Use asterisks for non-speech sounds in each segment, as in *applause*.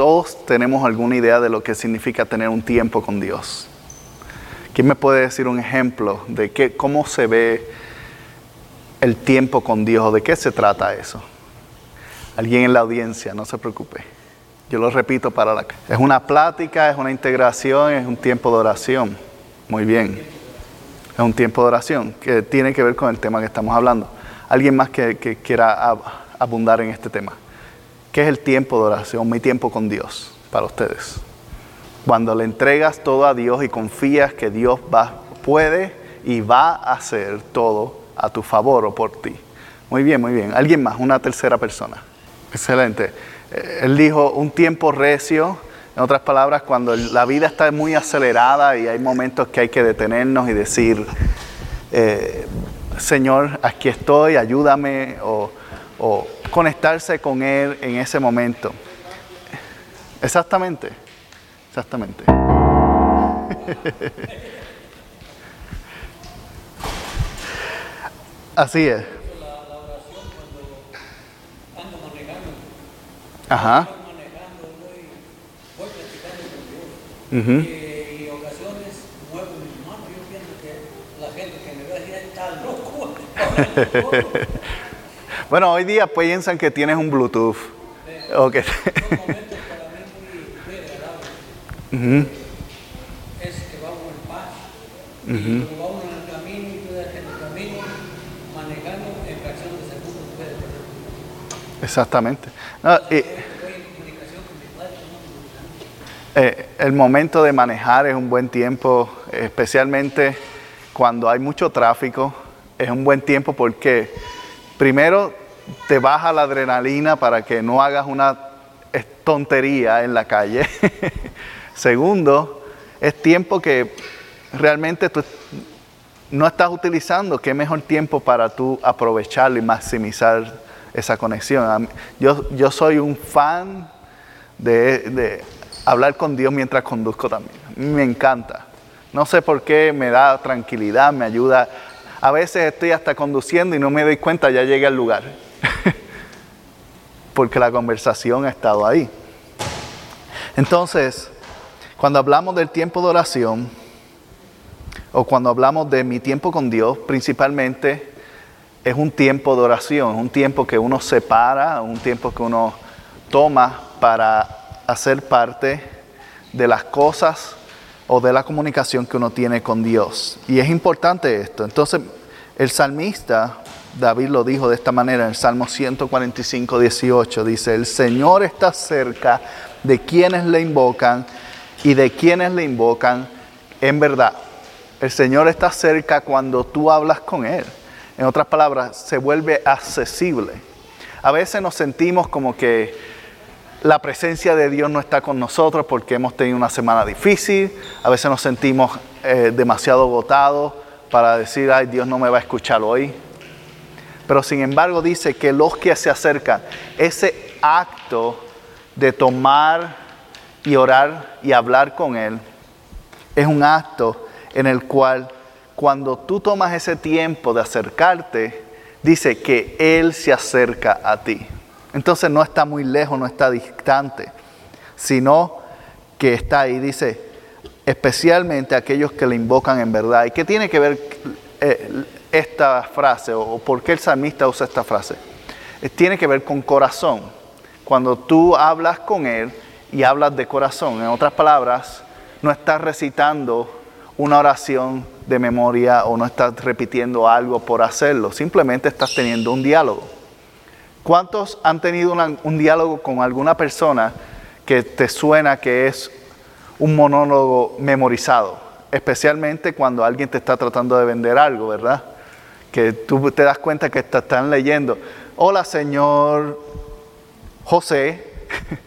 Todos tenemos alguna idea de lo que significa tener un tiempo con Dios. ¿Quién me puede decir un ejemplo de qué, cómo se ve el tiempo con Dios? ¿De qué se trata eso? Alguien en la audiencia, no se preocupe. Yo lo repito para la... Es una plática, es una integración, es un tiempo de oración. Muy bien. Es un tiempo de oración que tiene que ver con el tema que estamos hablando. ¿Alguien más que, que quiera abundar en este tema? ¿Qué es el tiempo de oración? Mi tiempo con Dios para ustedes. Cuando le entregas todo a Dios y confías que Dios va, puede y va a hacer todo a tu favor o por ti. Muy bien, muy bien. ¿Alguien más? Una tercera persona. Excelente. Eh, él dijo un tiempo recio en otras palabras, cuando la vida está muy acelerada y hay momentos que hay que detenernos y decir, eh, Señor, aquí estoy, ayúdame, o, o conectarse con Él en ese momento. Exactamente, exactamente. *laughs* Así es. Ajá. Eh, y ocasiones muevo mis manos. Yo pienso que la gente que me ve así está loco. Bueno, hoy día piensan que tienes un Bluetooth. Muy agradables. Uh -huh. Es que vamos en paz. Uh -huh. Y en el camino y la gente camino, manejando en fracción de segundos puede perder. Exactamente. No, y, eh, el momento de manejar es un buen tiempo, especialmente cuando hay mucho tráfico. Es un buen tiempo porque primero te baja la adrenalina para que no hagas una tontería en la calle. *laughs* Segundo, es tiempo que realmente tú no estás utilizando. Qué mejor tiempo para tú aprovecharlo y maximizar esa conexión. Yo, yo soy un fan de, de hablar con Dios mientras conduzco también. Me encanta. No sé por qué, me da tranquilidad, me ayuda. A veces estoy hasta conduciendo y no me doy cuenta, ya llegué al lugar. Porque la conversación ha estado ahí. Entonces, cuando hablamos del tiempo de oración, o cuando hablamos de mi tiempo con Dios, principalmente es un tiempo de oración, un tiempo que uno separa, un tiempo que uno toma para hacer parte de las cosas o de la comunicación que uno tiene con Dios. Y es importante esto. Entonces, el salmista, David lo dijo de esta manera en el Salmo 145, 18, dice, el Señor está cerca de quienes le invocan y de quienes le invocan en verdad. El Señor está cerca cuando tú hablas con Él. En otras palabras, se vuelve accesible. A veces nos sentimos como que la presencia de Dios no está con nosotros porque hemos tenido una semana difícil, a veces nos sentimos eh, demasiado agotados para decir, ay, Dios no me va a escuchar hoy. Pero sin embargo dice que los que se acercan, ese acto de tomar y orar y hablar con Él, es un acto en el cual cuando tú tomas ese tiempo de acercarte, dice que Él se acerca a ti. Entonces no está muy lejos, no está distante, sino que está ahí, dice, especialmente aquellos que le invocan en verdad. ¿Y qué tiene que ver eh, esta frase o por qué el salmista usa esta frase? Eh, tiene que ver con corazón. Cuando tú hablas con Él y hablas de corazón, en otras palabras, no estás recitando una oración de memoria o no estás repitiendo algo por hacerlo, simplemente estás teniendo un diálogo. ¿Cuántos han tenido un diálogo con alguna persona que te suena que es un monólogo memorizado? Especialmente cuando alguien te está tratando de vender algo, ¿verdad? Que tú te das cuenta que te están leyendo. Hola, señor José.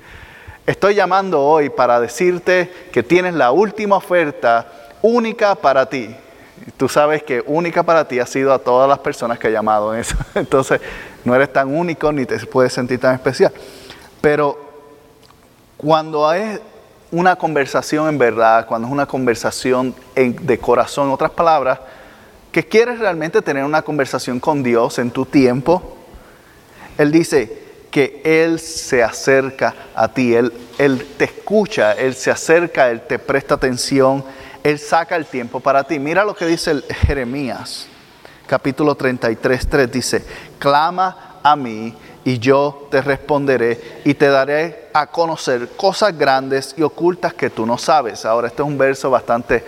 *laughs* Estoy llamando hoy para decirte que tienes la última oferta única para ti. Tú sabes que única para ti ha sido a todas las personas que he llamado en eso. *laughs* Entonces, no eres tan único ni te puedes sentir tan especial. Pero cuando hay una conversación en verdad, cuando es una conversación de corazón, en otras palabras, que quieres realmente tener una conversación con Dios en tu tiempo, Él dice que Él se acerca a ti, Él, te escucha, Él se acerca, Él te presta atención, Él saca el tiempo para ti. Mira lo que dice Jeremías, capítulo 33, 3, dice, clama a mí y yo te responderé y te daré a conocer cosas grandes y ocultas que tú no sabes. Ahora, este es un verso bastante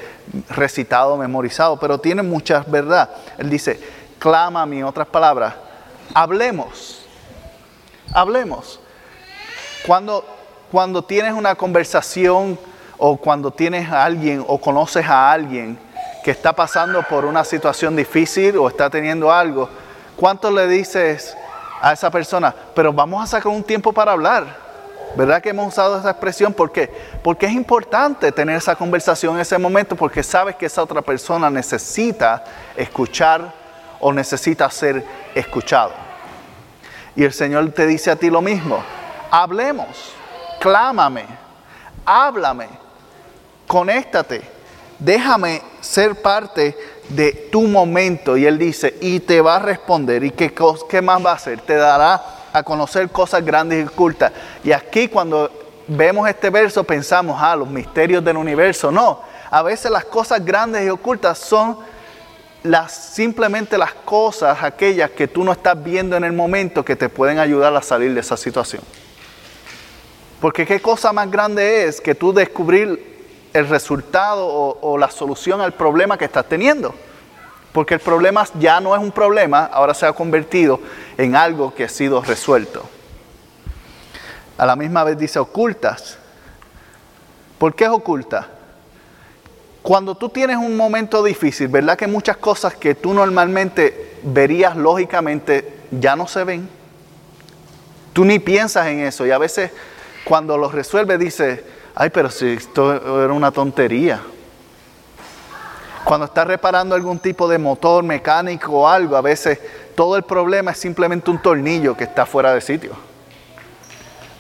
recitado, memorizado, pero tiene mucha verdad. Él dice, clama a mí, otras palabras, hablemos, hablemos. Cuando, cuando tienes una conversación o cuando tienes a alguien o conoces a alguien que está pasando por una situación difícil o está teniendo algo, ¿cuánto le dices? A esa persona, pero vamos a sacar un tiempo para hablar. ¿Verdad que hemos usado esa expresión? ¿Por qué? Porque es importante tener esa conversación en ese momento porque sabes que esa otra persona necesita escuchar o necesita ser escuchado. Y el Señor te dice a ti lo mismo. Hablemos, clámame, háblame, conéctate, déjame ser parte de tu momento. Y él dice, y te va a responder. ¿Y qué, qué más va a hacer? Te dará a conocer cosas grandes y ocultas. Y aquí cuando vemos este verso pensamos, ah, los misterios del universo. No, a veces las cosas grandes y ocultas son las, simplemente las cosas, aquellas que tú no estás viendo en el momento que te pueden ayudar a salir de esa situación. Porque qué cosa más grande es que tú descubrir el resultado o, la solución al problema que estás teniendo. Porque el problema ya no es un problema, ahora se ha convertido en algo que ha sido resuelto. A la misma vez dice ocultas. ¿Por qué es oculta? Cuando tú tienes un momento difícil, ¿verdad que muchas cosas que tú normalmente verías lógicamente ya no se ven? Tú ni piensas en eso y a veces cuando lo resuelves dices, ay, pero si esto era una tontería. Cuando estás reparando algún tipo de motor mecánico o algo, a veces todo el problema es simplemente un tornillo que está fuera de sitio.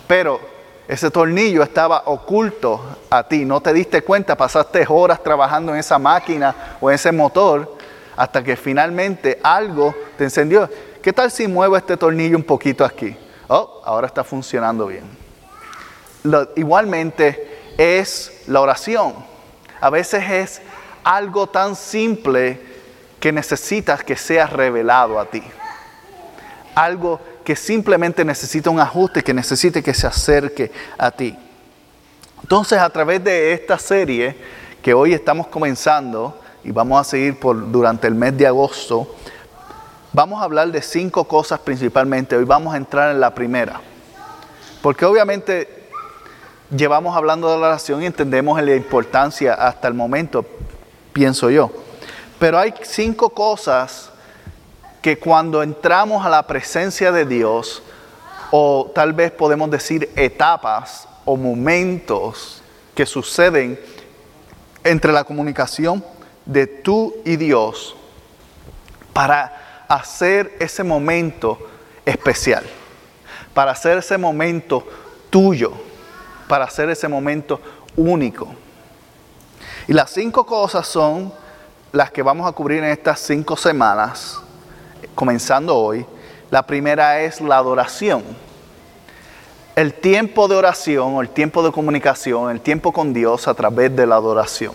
Pero ese tornillo estaba oculto a ti, no te diste cuenta, pasaste horas trabajando en esa máquina o en ese motor hasta que finalmente algo te encendió. ¿Qué tal si muevo este tornillo un poquito aquí? Oh, ahora está funcionando bien igualmente es la oración. A veces es algo tan simple que necesitas que sea revelado a ti. Algo que simplemente necesita un ajuste, que necesite que se acerque a ti. Entonces, a través de esta serie que hoy estamos comenzando y vamos a seguir por, durante el mes de agosto, vamos a hablar de cinco cosas principalmente. Hoy vamos a entrar en la primera. Porque obviamente llevamos hablando de la oración y entendemos la importancia hasta el momento, pienso yo. Pero hay cinco cosas que cuando entramos a la presencia de Dios, o tal vez podemos decir etapas o momentos que suceden entre la comunicación de tú y Dios, para hacer ese momento especial, para hacer ese momento tuyo para hacer ese momento único. Y las cinco cosas son las que vamos a cubrir en estas cinco semanas, comenzando hoy. La primera es la adoración. El tiempo de oración el tiempo de comunicación, el tiempo con Dios a través de la adoración.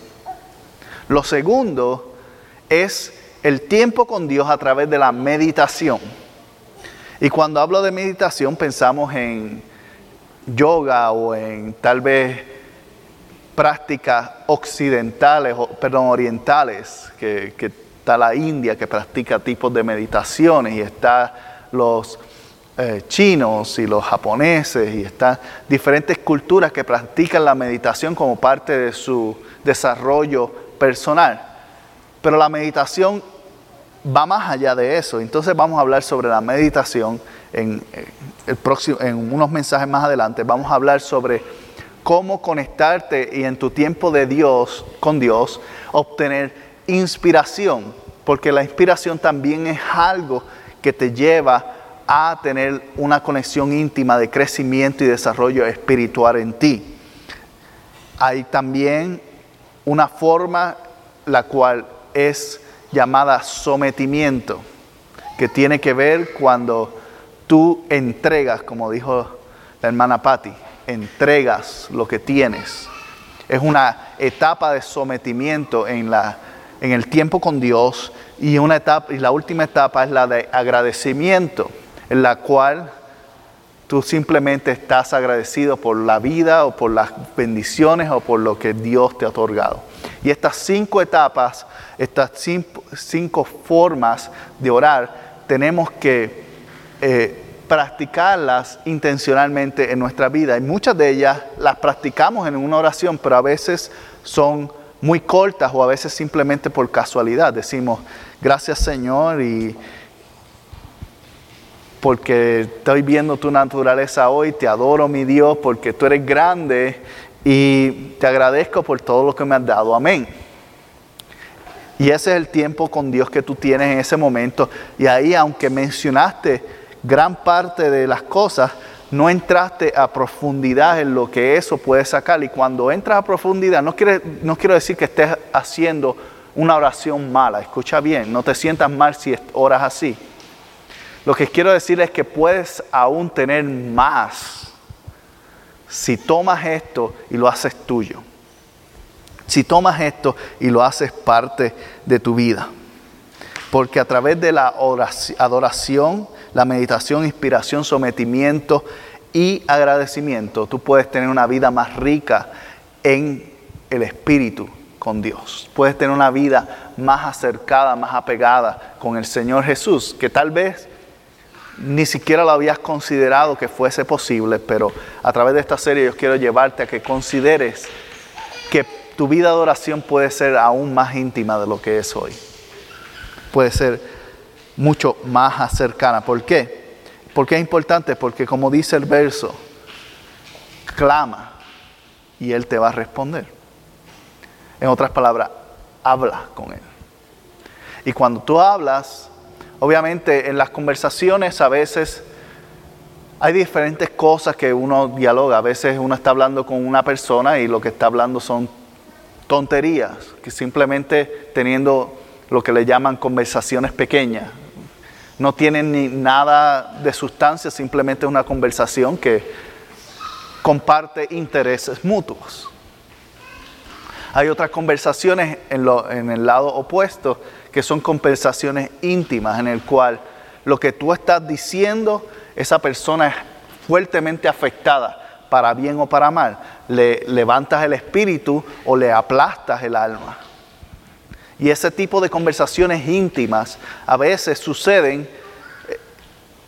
Lo segundo es el tiempo con Dios a través de la meditación. Y cuando hablo de meditación pensamos en yoga o en tal vez prácticas occidentales, perdón, orientales, que, está la India que practica tipos de meditaciones y está los eh, chinos y los japoneses y están diferentes culturas que practican la meditación como parte de su desarrollo personal. Pero la meditación va más allá de eso. Entonces vamos a hablar sobre la meditación en, el próximo, en unos mensajes más adelante. Vamos a hablar sobre cómo conectarte y en tu tiempo de Dios, con Dios, obtener inspiración, porque la inspiración también es algo que te lleva a tener una conexión íntima de crecimiento y desarrollo espiritual en ti. Hay también una forma la cual es llamada sometimiento, que tiene que ver cuando tú entregas, como dijo la hermana Patti, entregas lo que tienes. Es una etapa de sometimiento en, la, en el tiempo con Dios y, una etapa, y la última etapa es la de agradecimiento, en la cual tú simplemente estás agradecido por la vida o por las bendiciones o por lo que Dios te ha otorgado. Y estas cinco etapas, estas cinco, formas de orar, tenemos que eh, practicarlas intencionalmente en nuestra vida. Y muchas de ellas las practicamos en una oración, pero a veces son muy cortas o a veces simplemente por casualidad. Decimos, gracias Señor y porque estoy viendo tu naturaleza hoy, te adoro mi Dios porque tú eres grande y te agradezco por todo lo que me has dado. Amén. Y ese es el tiempo con Dios que tú tienes en ese momento. Y ahí, aunque mencionaste gran parte de las cosas, no entraste a profundidad en lo que eso puede sacar. Y cuando entras a profundidad, no, no quiero decir que estés haciendo una oración mala, escucha bien, no te sientas mal si oras así. Lo que quiero decir es que puedes aún tener más si tomas esto y lo haces tuyo. Si tomas esto y lo haces parte de tu vida. Porque a través de la adoración, la meditación, inspiración, sometimiento y agradecimiento, tú puedes tener una vida más rica en el Espíritu con Dios. Puedes tener una vida más acercada, más apegada con el Señor Jesús, que tal vez ni siquiera lo habías considerado que fuese posible, pero a través de esta serie yo quiero llevarte a que consideres que tu vida de oración puede ser aún más íntima de lo que es hoy. Puede ser mucho más cercana. ¿Por qué? Porque es importante, porque como dice el verso, clama y Él te va a responder. En otras palabras, habla con Él. Y cuando tú hablas, obviamente en las conversaciones a veces hay diferentes cosas que uno dialoga. A veces uno está hablando con una persona y lo que está hablando son tonterías, que simplemente teniendo lo que le llaman conversaciones pequeñas, no tienen ni nada de sustancia, simplemente una conversación que comparte intereses mutuos. Hay otras conversaciones en, en, el lado opuesto que son conversaciones íntimas en el cual lo que tú estás diciendo, esa persona es fuertemente afectada para bien o para mal. Le levantas el espíritu o le aplastas el alma. Y ese tipo de conversaciones íntimas a veces suceden eh,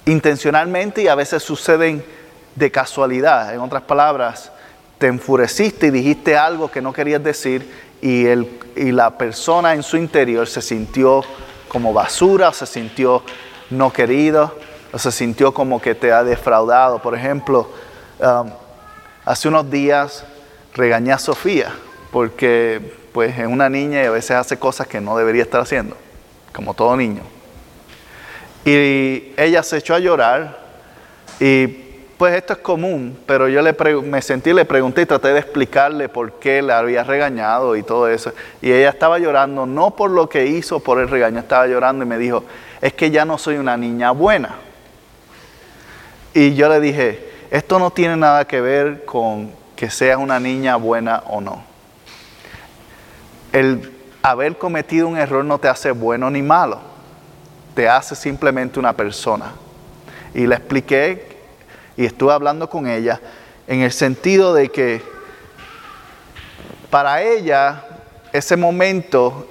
intencionalmente y a veces suceden de casualidad. En otras palabras, te enfureciste y dijiste algo que no querías decir y, el, y la persona en su interior se sintió como basura, se sintió no querido, o se sintió como que te ha defraudado. Por ejemplo, um, hace unos días regañé a Sofía porque pues es una niña y a veces hace cosas que no debería estar haciendo, como todo niño. Y ella se echó a llorar y pues esto es común, pero yo le me sentí, le pregunté y traté de explicarle por qué la había regañado y todo eso. Y ella estaba llorando, no por lo que hizo, por el regaño, estaba llorando y me dijo, es que ya no soy una niña buena. Y yo le dije, esto no tiene nada que ver con que seas una niña buena o no el haber cometido un error no te hace bueno ni malo, te hace simplemente una persona. Y le expliqué y estuve hablando con ella en el sentido de que para ella ese momento,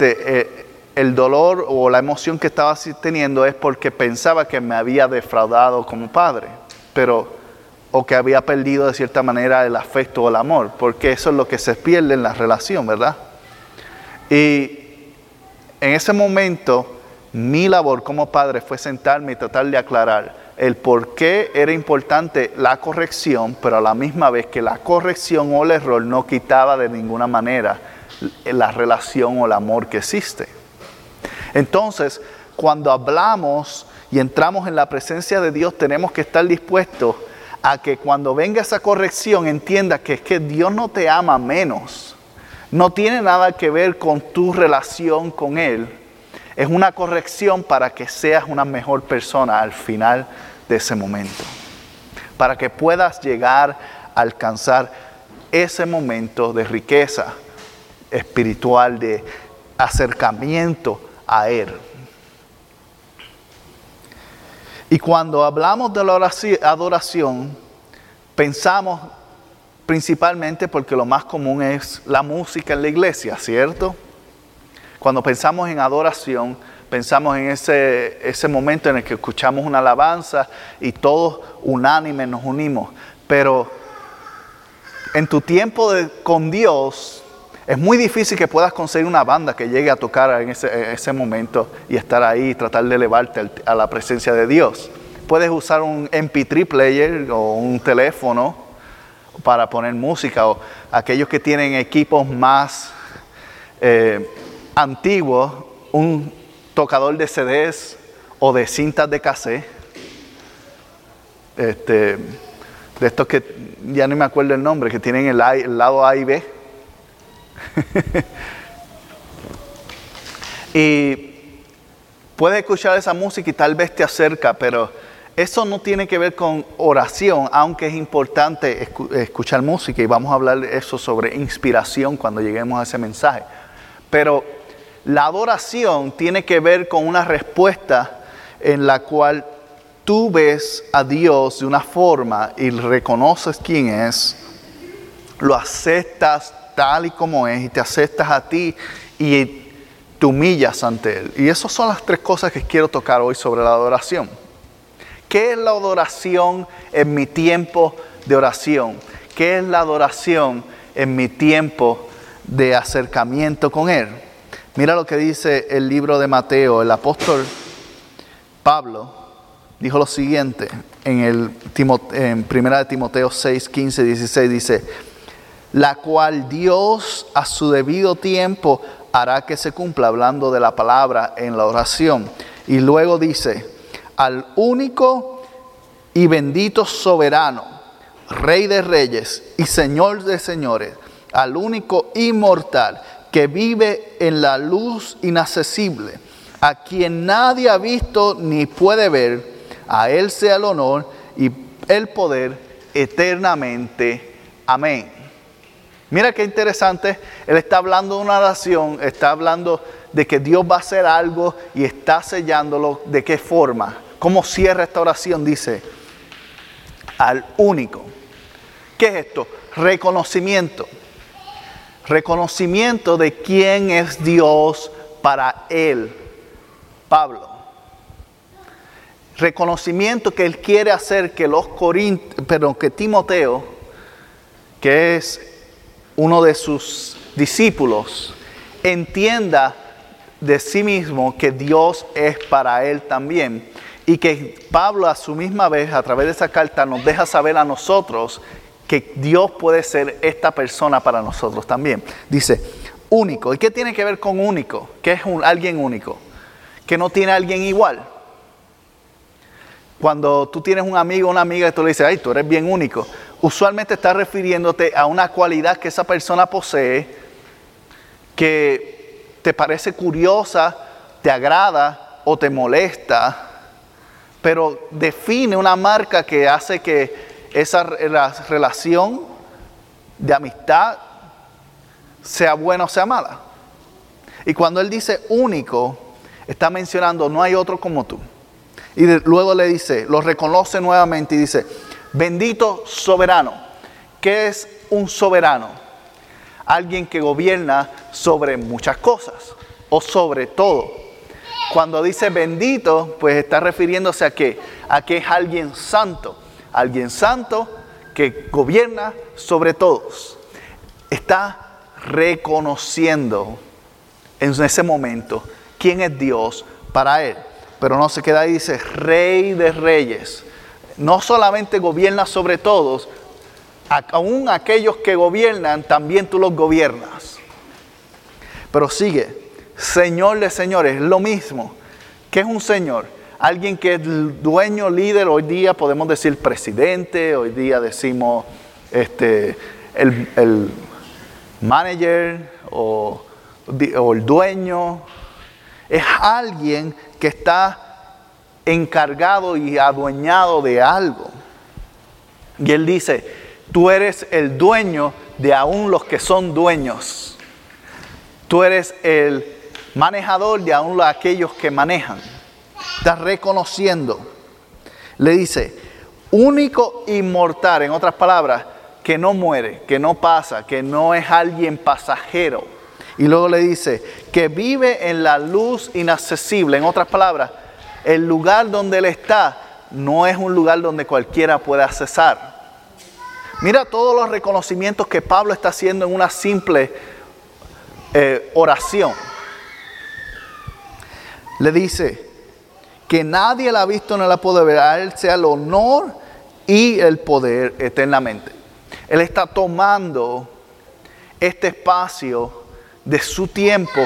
eh, el dolor o la emoción que estaba teniendo es porque pensaba que me había defraudado como padre, pero o que había perdido de cierta manera el afecto o el amor, porque eso es lo que se pierde en la relación, ¿verdad? Y en ese momento mi labor como padre fue sentarme y tratar de aclarar, el por qué era importante la corrección, pero a la misma vez que la corrección o el error no quitaba de ninguna manera la relación o el amor que existe. Entonces, cuando hablamos y entramos en la presencia de Dios, tenemos que estar dispuestos a que cuando venga esa corrección entienda que es que Dios no te ama menos. No tiene nada que ver con tu relación con Él. Es una corrección para que seas una mejor persona al final de ese momento. Para que puedas llegar a alcanzar ese momento de riqueza espiritual, de acercamiento a Él. Y cuando hablamos de la adoración, pensamos principalmente porque lo más común es la música en la iglesia, ¿cierto? Cuando pensamos en adoración, pensamos en ese, ese momento en el que escuchamos una alabanza y todos unánimes nos unimos. Pero en tu tiempo con Dios, es muy difícil que puedas conseguir una banda que llegue a tocar en ese, momento y estar ahí y tratar de elevarte a la presencia de Dios. Puedes usar un MP3 player o un teléfono para poner música o aquellos que tienen equipos más eh, antiguos, un tocador de CDs o de cintas de cassette. Este, de estos que ya no me acuerdo el nombre, que tienen el lado A y B y puedes escuchar esa música y tal vez te acerca, pero eso no tiene que ver con oración, aunque es importante escuchar música y vamos a hablar de eso sobre inspiración cuando lleguemos a ese mensaje. Pero la adoración tiene que ver con una respuesta en la cual tú ves a Dios de una forma y reconoces quién es, lo aceptas tal y como es y te aceptas a ti y te humillas ante Él. Y esas son las tres cosas que quiero tocar hoy sobre la adoración. ¿Qué es la adoración en mi tiempo de oración? ¿Qué es la adoración en mi tiempo de acercamiento con Él? Mira lo que dice el libro de Mateo. El apóstol Pablo dijo lo siguiente en, el, en 1 de Timoteo 6, 15, 16. Dice, la cual Dios a su debido tiempo hará que se cumpla, hablando de la palabra en la oración. Y luego dice, al único y bendito soberano, Rey de reyes y Señor de señores, al único inmortal que vive en la luz inaccesible, a quien nadie ha visto ni puede ver, a Él sea el honor y el poder eternamente. Amén. Mira qué interesante, él está hablando de una oración, está hablando de que Dios va a hacer algo y está sellándolo. ¿De qué forma? ¿Cómo cierra esta oración? Dice, al único. ¿Qué es esto? Reconocimiento. Reconocimiento de quién es Dios para él, Pablo. Reconocimiento que él quiere hacer que los Corintios, perdón, que Timoteo, que es uno de sus discípulos entienda de sí mismo que Dios es para él también y que Pablo a su misma vez a través de esa carta nos deja saber a nosotros que Dios puede ser esta persona para nosotros también. Dice, único. ¿Y qué tiene que ver con único? ¿Qué es alguien único? Que no tiene alguien igual. Cuando tú tienes un amigo o una amiga y tú le dices, ay, tú eres bien único usualmente está refiriéndote a una cualidad que esa persona posee que te parece curiosa, te agrada o te molesta, pero define una marca que hace que esa relación de amistad sea buena o sea mala. Y cuando él dice único, está mencionando no hay otro como tú. Y luego le dice, lo reconoce nuevamente y dice, Bendito soberano. ¿Qué es un soberano? Alguien que gobierna sobre muchas cosas o sobre todo. Cuando dice bendito, pues está refiriéndose a que, a que es alguien santo. Alguien santo que gobierna sobre todos. Está reconociendo en ese momento quién es Dios para él. Pero no se queda ahí, dice Rey de Reyes no solamente gobierna sobre todos, aún aquellos que gobiernan, también tú los gobiernas. Pero sigue, Señor de señores, es lo mismo. ¿Qué es un Señor? Alguien que es dueño, líder, hoy día podemos decir presidente, hoy día decimos este, el, el manager o, o el dueño. Es alguien que está encargado y adueñado de algo. Y él dice, tú eres el dueño de aún los que son dueños. Tú eres el manejador de aún aquellos que manejan. Estás reconociendo. Le dice, único inmortal, en otras palabras, que no muere, que no pasa, que no es alguien pasajero. Y luego le dice, que vive en la luz inaccesible, en otras palabras, el lugar donde Él está no es un lugar donde cualquiera pueda accesar. Mira todos los reconocimientos que Pablo está haciendo en una simple eh, oración. Le dice que nadie la ha visto ni la puede ver. A Él sea el honor y el poder eternamente. Él está tomando este espacio de su tiempo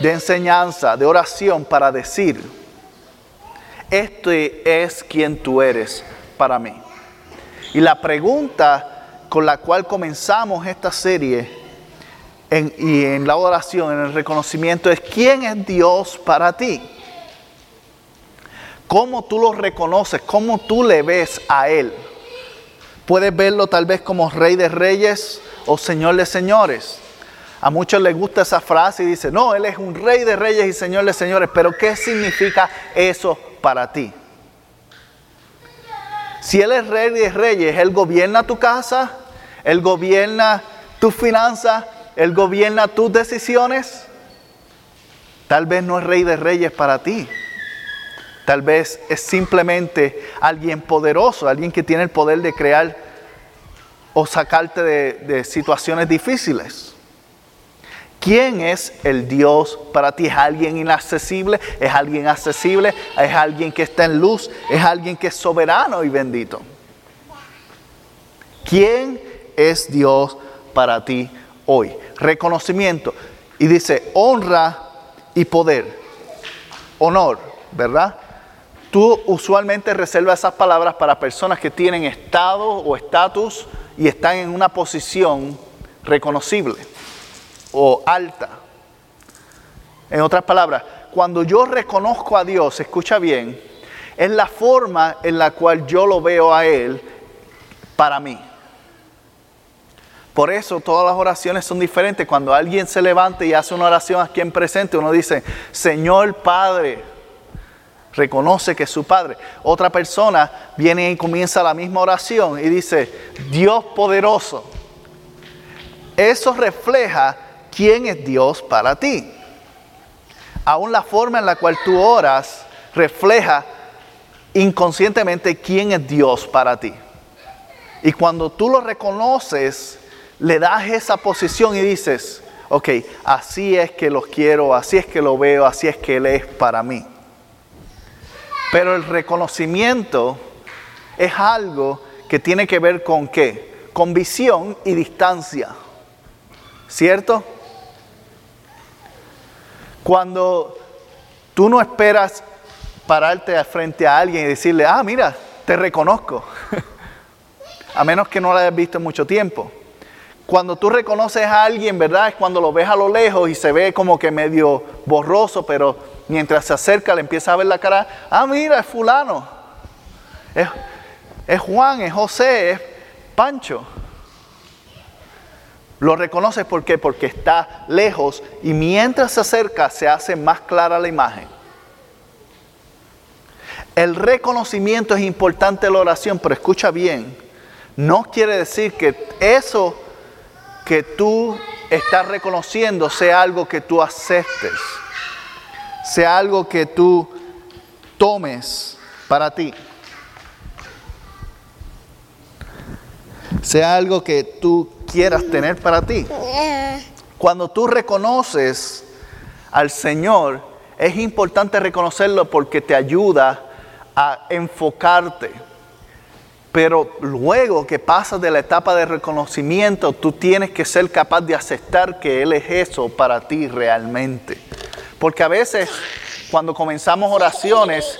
de enseñanza, de oración, para decir, este es quien tú eres para mí. Y la pregunta con la cual comenzamos esta serie y en la oración, en el reconocimiento, es ¿quién es Dios para ti? ¿Cómo tú lo reconoces? ¿Cómo tú le ves a Él? Puedes verlo tal vez como Rey de Reyes o Señor de Señores. A muchos les gusta esa frase y dicen, no, Él es un Rey de Reyes y Señor de Señores. Pero ¿qué significa eso para ti. Si Él es rey de reyes, Él gobierna tu casa, Él gobierna tus finanzas, Él gobierna tus decisiones. Tal vez no es rey de reyes para ti. Tal vez es simplemente alguien poderoso, alguien que tiene el poder de crear o sacarte de, de situaciones difíciles. ¿Quién es el Dios para ti? ¿Es alguien inaccesible? ¿Es alguien accesible? ¿Es alguien que está en luz? ¿Es alguien que es soberano y bendito? ¿Quién es Dios para ti hoy? Reconocimiento. Y dice honra y poder. Honor, ¿verdad? Tú usualmente reservas esas palabras para personas que tienen estado o estatus y están en una posición reconocible o alta. En otras palabras, cuando yo reconozco a Dios, escucha bien, es la forma en la cual yo lo veo a Él para mí. Por eso todas las oraciones son diferentes. Cuando alguien se levanta y hace una oración aquí en presente, uno dice, Señor Padre, reconoce que es su Padre. Otra persona viene y comienza la misma oración y dice, Dios poderoso. Eso refleja quién es Dios para ti. Aún la forma en la cual tú oras refleja inconscientemente quién es Dios para ti. Y cuando tú lo reconoces, le das esa posición y dices, ok, así es que lo quiero, así es que lo veo, así es que Él es para mí. Pero el reconocimiento es algo que tiene que ver con qué? Con visión y distancia. ¿Cierto? Cuando tú no esperas pararte frente a alguien y decirle, ah, mira, te reconozco, *laughs* a menos que no lo hayas visto en mucho tiempo. Cuando tú reconoces a alguien, ¿verdad? Es cuando lo ves a lo lejos y se ve como que medio borroso, pero mientras se acerca le empieza a ver la cara, ah, mira, es fulano, es, es Juan, es José, es Pancho. Lo reconoces. Porque está lejos y mientras se acerca se hace más clara la imagen. El reconocimiento es importante en la oración, pero escucha bien, no quiere decir que eso que tú estás reconociendo sea algo que tú aceptes, sea algo que tú tomes para ti. sea algo que tú quieras tener para ti. Cuando tú reconoces al Señor, es importante reconocerlo porque te ayuda a enfocarte. Pero luego que pasas de la etapa de reconocimiento, tú tienes que ser capaz de aceptar que Él es eso para ti realmente. Porque a veces cuando comenzamos oraciones,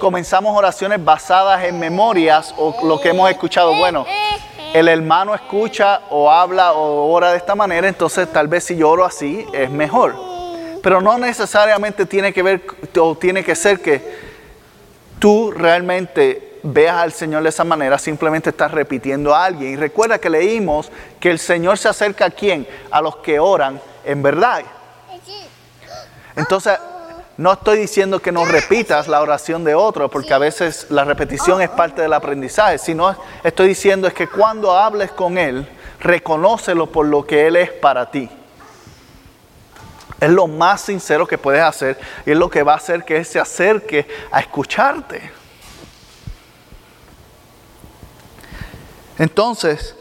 comenzamos oraciones basadas en memorias o lo que hemos escuchado. Bueno, el hermano escucha o habla o ora de esta manera, entonces tal vez si yo oro así es mejor. Pero no necesariamente tiene que ver o tiene que ser que tú realmente veas al Señor de esa manera, simplemente estás repitiendo a alguien. Y recuerda que leímos que el Señor se acerca a quién? A los que oran en verdad. Entonces, no estoy diciendo que no repitas la oración de otro, porque a veces la repetición es parte del aprendizaje, sino estoy diciendo es que cuando hables con Él, reconócelo por lo que Él es para ti. Es lo más sincero que puedes hacer y es lo que va a hacer que Él se acerque a escucharte. Entonces,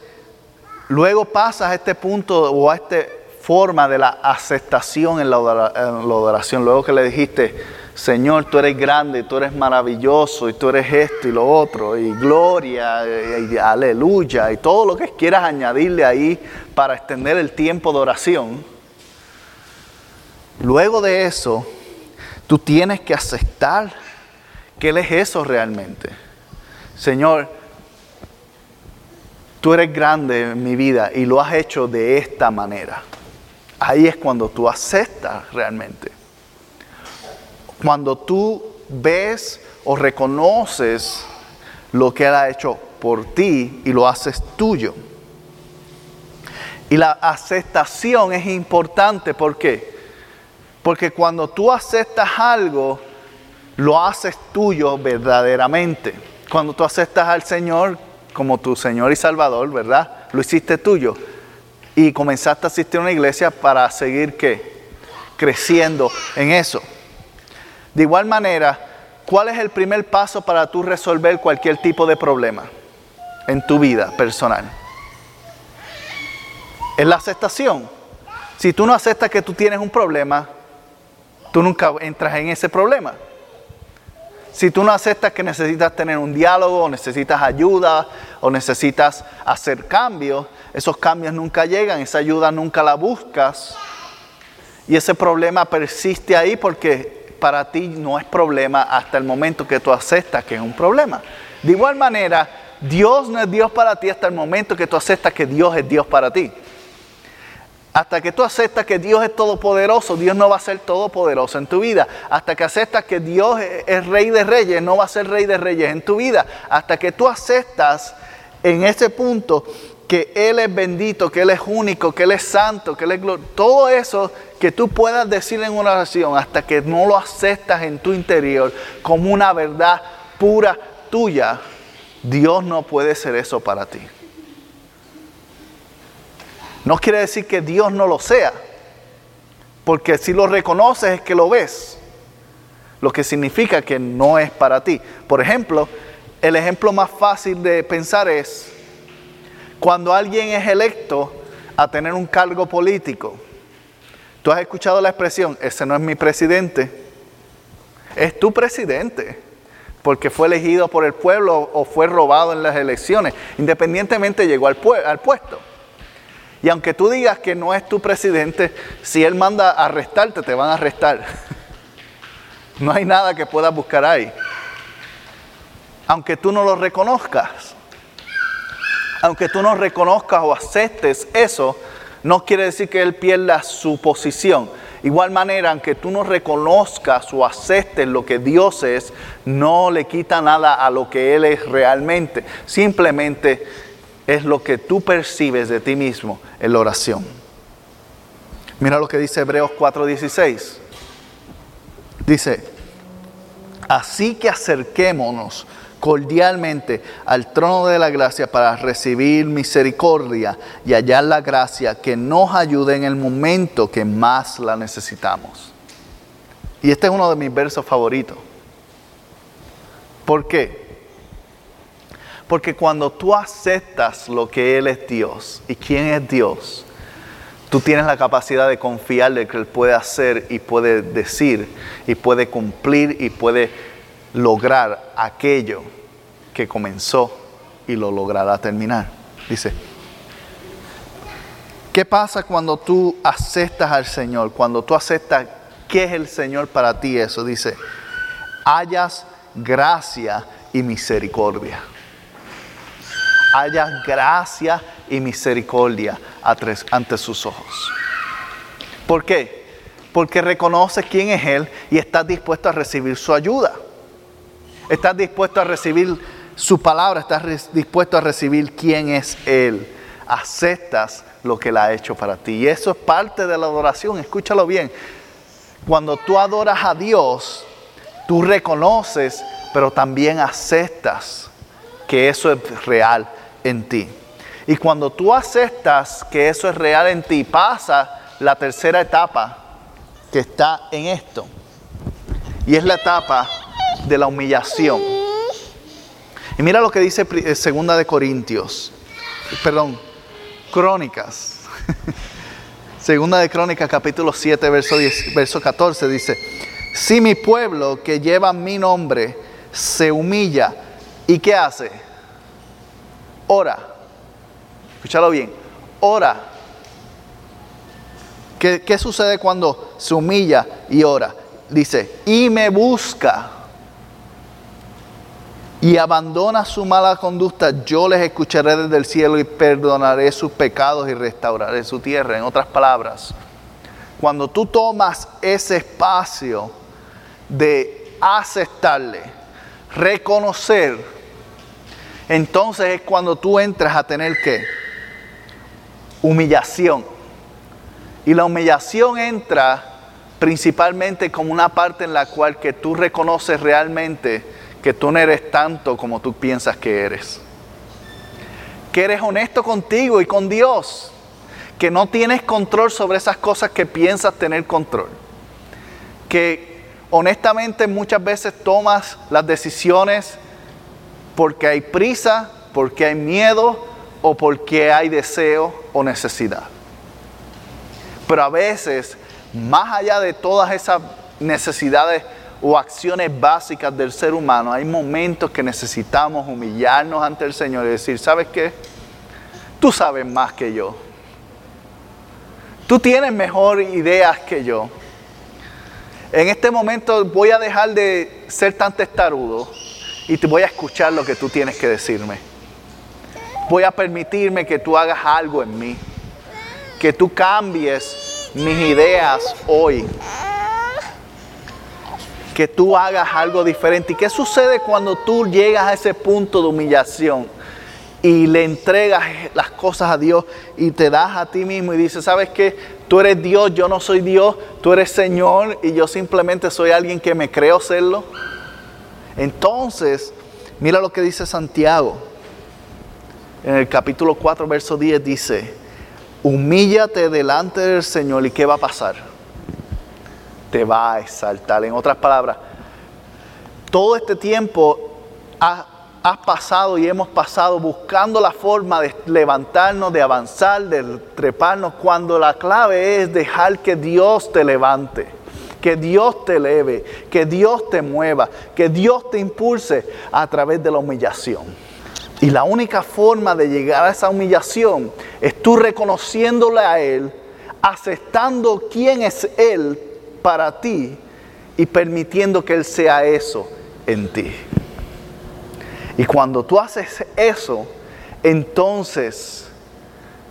luego pasas a este punto o a este forma de la aceptación en la, adoración. Luego que le dijiste, Señor, tú eres grande, tú eres maravilloso, y tú eres esto y lo otro, y gloria, y, aleluya, y todo lo que quieras añadirle ahí para extender el tiempo de oración. Luego de eso, tú tienes que aceptar que Él es eso realmente. Señor, tú eres grande en mi vida y lo has hecho de esta manera. Ahí es cuando tú aceptas realmente. Cuando tú ves o reconoces lo que Él ha hecho por ti y lo haces tuyo. Y la aceptación es importante, ¿por qué? Porque cuando tú aceptas algo, lo haces tuyo verdaderamente. Cuando tú aceptas al Señor como tu Señor y Salvador, ¿verdad? Lo hiciste tuyo y comenzaste a asistir a una iglesia para seguir ¿qué? creciendo en eso. De igual manera, ¿cuál es el primer paso para tú resolver cualquier tipo de problema en tu vida personal? Es la aceptación. Si tú no aceptas que tú tienes un problema, tú nunca entras en ese problema. Si tú no aceptas que necesitas tener un diálogo, necesitas ayuda, o necesitas hacer cambios, esos cambios nunca llegan, esa ayuda nunca la buscas. Y ese problema persiste ahí porque para ti no es problema hasta el momento que tú aceptas que es un problema. De igual manera, Dios no es Dios para ti hasta el momento que tú aceptas que Dios es Dios para ti. Hasta que tú aceptas que Dios es todopoderoso, Dios no va a ser todopoderoso en tu vida. Hasta que aceptas que Dios es rey de reyes, no va a ser rey de reyes en tu vida. Hasta que tú aceptas en ese punto que Él es bendito, que Él es único, que Él es santo, que Él es glorioso. Todo eso que tú puedas decir en una oración hasta que no lo aceptas en tu interior como una verdad pura tuya, Dios no puede ser eso para ti. No quiere decir que Dios no lo sea, porque si lo reconoces es que lo ves, lo que significa que no es para ti. Por ejemplo, el ejemplo más fácil de pensar es cuando alguien es electo a tener un cargo político. Tú has escuchado la expresión, ese no es mi presidente, es tu presidente, porque fue elegido por el pueblo o fue robado en las elecciones, independientemente llegó al, al puesto. Y aunque tú digas que no es tu presidente, si él manda a arrestarte, te van a arrestar. No hay nada que puedas buscar ahí. Aunque tú no lo reconozcas. Aunque tú no reconozcas o aceptes eso, no quiere decir que él pierda su posición. Igual manera, aunque tú no reconozcas o aceptes lo que Dios es, no le quita nada a lo que Él es realmente. Simplemente es lo que tú percibes de ti mismo en la oración. Mira lo que dice Hebreos 4:16. Dice, así que acerquémonos cordialmente al trono de la gracia para recibir misericordia y hallar la gracia que nos ayude en el momento que más la necesitamos. Y este es uno de mis versos favoritos. ¿Por qué? Porque cuando tú aceptas lo que Él es Dios y quién es Dios, tú tienes la capacidad de confiar de que Él puede hacer y puede decir y puede cumplir y puede lograr aquello que comenzó y lo logrará terminar. Dice, ¿qué pasa cuando tú aceptas al Señor? Cuando tú aceptas qué es el Señor para ti, eso dice, hayas gracia y misericordia. Hayas gracia y misericordia ante sus ojos. ¿Por qué? Porque reconoces quién es Él y estás dispuesto a recibir su ayuda. Estás dispuesto a recibir su palabra, estás dispuesto a recibir quién es Él. Aceptas lo que Él ha hecho para ti. Y eso es parte de la adoración, escúchalo bien. Cuando tú adoras a Dios, tú reconoces, pero también aceptas que eso es real en ti. Y cuando tú aceptas que eso es real en ti, pasa la tercera etapa que está en esto. Y es la etapa de la humillación. Y mira lo que dice eh, Segunda de Corintios, perdón, Crónicas. *laughs* Segunda de Crónicas capítulo 7 verso, 10, verso 14 dice, si mi pueblo que lleva mi nombre se humilla, ¿y qué hace? Ora. Escúchalo bien, ora. ¿Qué, ¿Qué sucede cuando se humilla y ora? Dice, y me busca y abandona su mala conducta, yo les escucharé desde el cielo y perdonaré sus pecados y restauraré su tierra. En otras palabras, cuando tú tomas ese espacio de aceptarle, reconocer, entonces es cuando tú entras a tener que humillación. Y la humillación entra principalmente como una parte en la cual que tú reconoces realmente que tú no eres tanto como tú piensas que eres. Que eres honesto contigo y con Dios. Que no tienes control sobre esas cosas que piensas tener control. Que honestamente muchas veces tomas las decisiones porque hay prisa, porque hay miedo o porque hay deseo o necesidad. Pero a veces, más allá de todas esas necesidades o acciones básicas del ser humano, hay momentos que necesitamos humillarnos ante el Señor y decir, ¿sabes qué? Tú sabes más que yo. Tú tienes mejor ideas que yo. En este momento voy a dejar de ser tan testarudo y te voy a escuchar lo que tú tienes que decirme. Voy a permitirme que tú hagas algo en mí. Que tú cambies mis ideas hoy que tú hagas algo diferente. ¿Y qué sucede cuando tú llegas a ese punto de humillación y le entregas las cosas a Dios y te das a ti mismo y dices, ¿sabes qué? Tú eres Dios, yo no soy Dios, tú eres Señor y yo simplemente soy alguien que me creo serlo. Entonces, mira lo que dice Santiago. En el capítulo 4, verso 10 dice, humíllate delante del Señor y ¿qué va a pasar? te va a exaltar. En otras palabras, todo este tiempo has, pasado y hemos pasado buscando la forma de levantarnos, de avanzar, de treparnos, cuando la clave es dejar que Dios te levante, que Dios te eleve, que Dios te mueva, que Dios te impulse a través de la humillación. Y la única forma de llegar a esa humillación es tú reconociéndole a Él, aceptando quién es Él para ti y permitiendo que Él sea eso en ti. Y cuando tú haces eso, entonces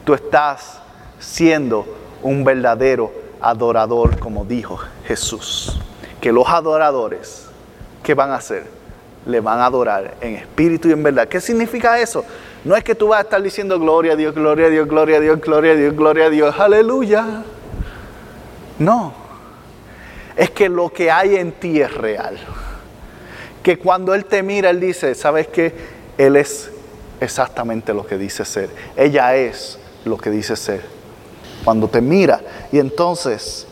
tú estás siendo un verdadero adorador, como dijo Jesús. Que los adoradores, ¿qué van a hacer? Le van a adorar en espíritu y en verdad. ¿Qué significa eso? No es que tú vas a estar diciendo gloria a Dios, gloria a Dios, gloria a Dios, gloria a Dios, gloria a Dios, aleluya. No es que lo que hay en ti es real. Que cuando Él te mira, Él dice, ¿sabes qué? Él es exactamente lo que dice ser. Ella es lo que dice ser. Cuando te mira y entonces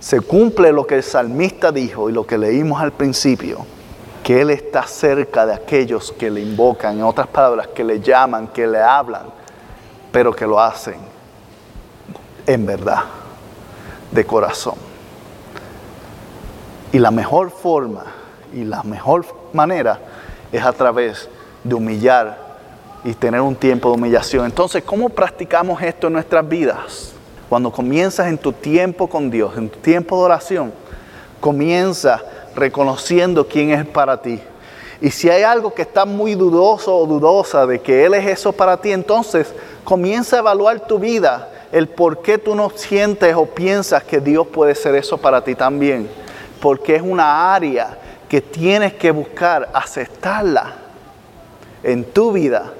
se cumple lo que el salmista dijo y lo que leímos al principio, que Él está cerca de aquellos que le invocan, en otras palabras, que le llaman, que le hablan, pero que lo hacen en verdad, de corazón. Y la mejor forma y la mejor manera es a través de humillar y tener un tiempo de humillación. Entonces, ¿cómo practicamos esto en nuestras vidas? Cuando comienzas en tu tiempo con Dios, en tu tiempo de oración, comienza reconociendo quién es para ti. Y si hay algo que está muy dudoso o dudosa de que Él es eso para ti, entonces comienza a evaluar tu vida, el por qué tú no sientes o piensas que Dios puede ser eso para ti también. Porque es una área que tienes que buscar aceptarla en tu vida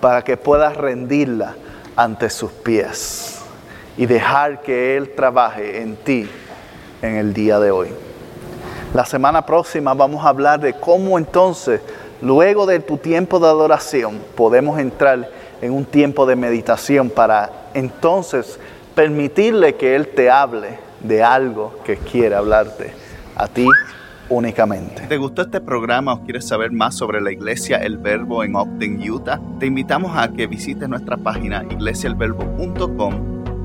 para que puedas rendirla ante sus pies y dejar que Él trabaje en ti en el día de hoy. La semana próxima vamos a hablar de cómo entonces, luego de tu tiempo de adoración, podemos entrar en un tiempo de meditación para entonces permitirle que Él te hable de algo que quiere hablarte a ti únicamente. ¿Te gustó este programa o quieres saber más sobre la iglesia El Verbo en Ogden, Utah? Te invitamos a que visites nuestra página iglesiaelverbo.com